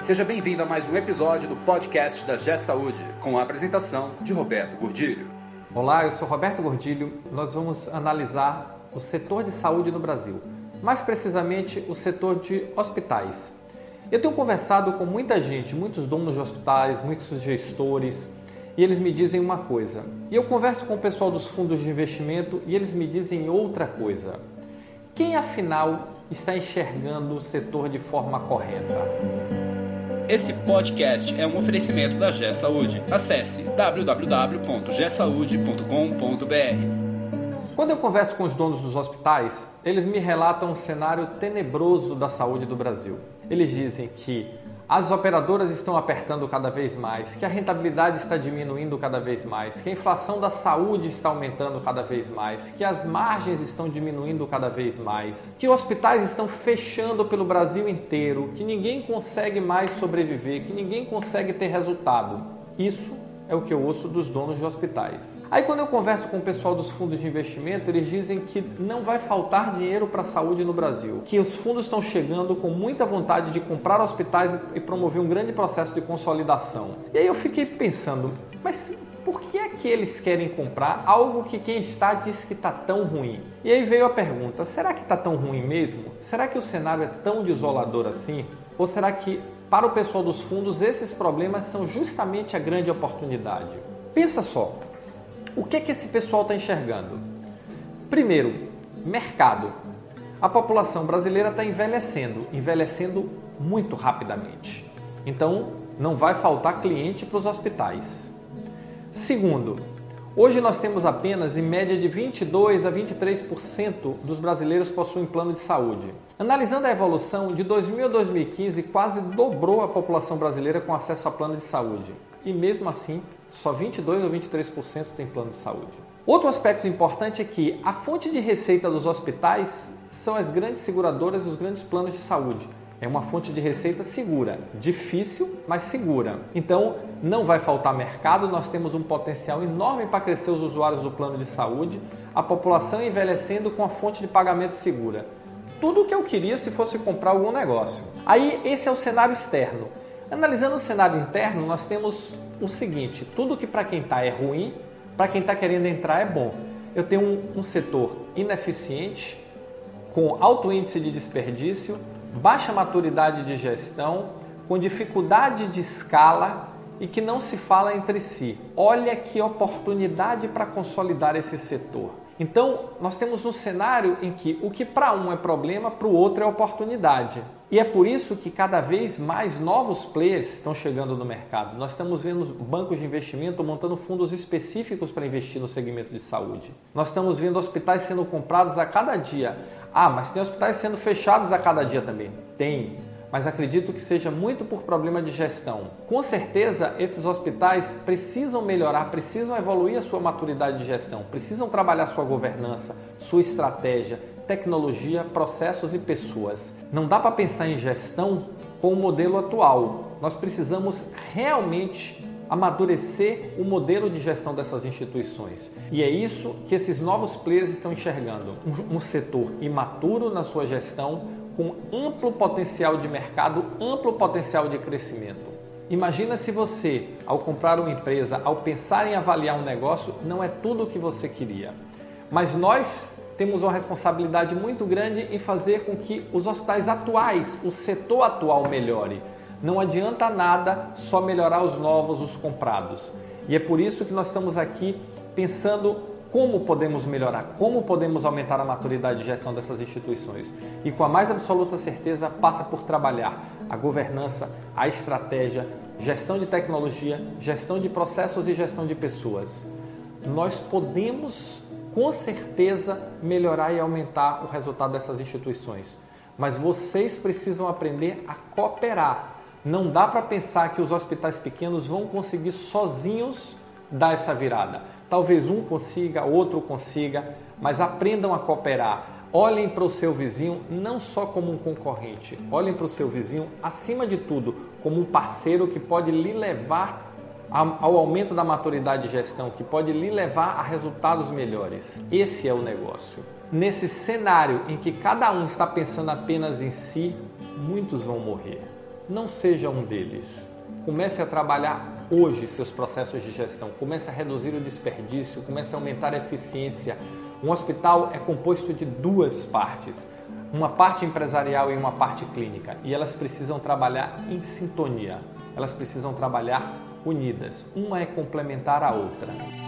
Seja bem-vindo a mais um episódio do podcast da G Saúde, com a apresentação de Roberto Gordilho. Olá, eu sou Roberto Gordilho. Nós vamos analisar o setor de saúde no Brasil, mais precisamente o setor de hospitais. Eu tenho conversado com muita gente, muitos donos de hospitais, muitos gestores, e eles me dizem uma coisa. E eu converso com o pessoal dos fundos de investimento e eles me dizem outra coisa. Quem afinal está enxergando o setor de forma correta? Esse podcast é um oferecimento da G Saúde. Acesse www.gsaude.com.br. Quando eu converso com os donos dos hospitais, eles me relatam um cenário tenebroso da saúde do Brasil. Eles dizem que as operadoras estão apertando cada vez mais, que a rentabilidade está diminuindo cada vez mais, que a inflação da saúde está aumentando cada vez mais, que as margens estão diminuindo cada vez mais, que hospitais estão fechando pelo Brasil inteiro, que ninguém consegue mais sobreviver, que ninguém consegue ter resultado. Isso é o que eu ouço dos donos de hospitais. Aí quando eu converso com o pessoal dos fundos de investimento, eles dizem que não vai faltar dinheiro para a saúde no Brasil, que os fundos estão chegando com muita vontade de comprar hospitais e promover um grande processo de consolidação. E aí eu fiquei pensando, mas por que é que eles querem comprar algo que quem está diz que está tão ruim? E aí veio a pergunta: será que está tão ruim mesmo? Será que o cenário é tão desolador assim? Ou será que para o pessoal dos fundos, esses problemas são justamente a grande oportunidade. Pensa só, o que é que esse pessoal está enxergando? Primeiro, mercado. A população brasileira está envelhecendo, envelhecendo muito rapidamente. Então, não vai faltar cliente para os hospitais. Segundo, Hoje nós temos apenas em média de 22 a 23% dos brasileiros possuem plano de saúde. Analisando a evolução, de 2000 a 2015 quase dobrou a população brasileira com acesso a plano de saúde. E mesmo assim, só 22 ou 23% tem plano de saúde. Outro aspecto importante é que a fonte de receita dos hospitais são as grandes seguradoras e os grandes planos de saúde. É uma fonte de receita segura, difícil, mas segura. Então, não vai faltar mercado, nós temos um potencial enorme para crescer os usuários do plano de saúde, a população envelhecendo com a fonte de pagamento segura. Tudo o que eu queria se fosse comprar algum negócio. Aí, esse é o cenário externo. Analisando o cenário interno, nós temos o seguinte: tudo que para quem está é ruim, para quem está querendo entrar é bom. Eu tenho um, um setor ineficiente, com alto índice de desperdício, baixa maturidade de gestão, com dificuldade de escala e que não se fala entre si. Olha que oportunidade para consolidar esse setor. Então, nós temos um cenário em que o que para um é problema, para o outro é oportunidade. E é por isso que cada vez mais novos players estão chegando no mercado. Nós estamos vendo bancos de investimento montando fundos específicos para investir no segmento de saúde. Nós estamos vendo hospitais sendo comprados a cada dia. Ah, mas tem hospitais sendo fechados a cada dia também. Tem, mas acredito que seja muito por problema de gestão. Com certeza, esses hospitais precisam melhorar, precisam evoluir a sua maturidade de gestão, precisam trabalhar sua governança, sua estratégia, tecnologia, processos e pessoas. Não dá para pensar em gestão com o modelo atual. Nós precisamos realmente amadurecer o modelo de gestão dessas instituições. E é isso que esses novos players estão enxergando. Um, setor imaturo na sua gestão, com amplo potencial de mercado, amplo potencial de crescimento. Imagina se você, ao comprar uma empresa, ao pensar em avaliar um negócio, não é tudo o que você queria. Mas nós temos uma responsabilidade muito grande em fazer com que os hospitais atuais, o setor atual melhore. Não adianta nada só melhorar os novos, os comprados. E é por isso que nós estamos aqui pensando como podemos melhorar, como podemos aumentar a maturidade de gestão dessas instituições. E com a mais absoluta certeza passa por trabalhar a governança, a estratégia, gestão de tecnologia, gestão de processos e gestão de pessoas. Nós podemos com certeza melhorar e aumentar o resultado dessas instituições. Mas vocês precisam aprender a cooperar não dá para pensar que os hospitais pequenos vão conseguir sozinhos dar essa virada. Talvez um consiga, outro consiga, mas aprendam a cooperar. Olhem para o seu vizinho não só como um concorrente, olhem para o seu vizinho, acima de tudo, como um parceiro que pode lhe levar ao aumento da maturidade de gestão, que pode lhe levar a resultados melhores. Esse é o negócio. Nesse cenário em que cada um está pensando apenas em si, muitos vão morrer. Não seja um deles. Comece a trabalhar hoje seus processos de gestão. Comece a reduzir o desperdício, comece a aumentar a eficiência. Um hospital é composto de duas partes uma parte empresarial e uma parte clínica, e elas precisam trabalhar em sintonia, elas precisam trabalhar unidas, uma é complementar a outra.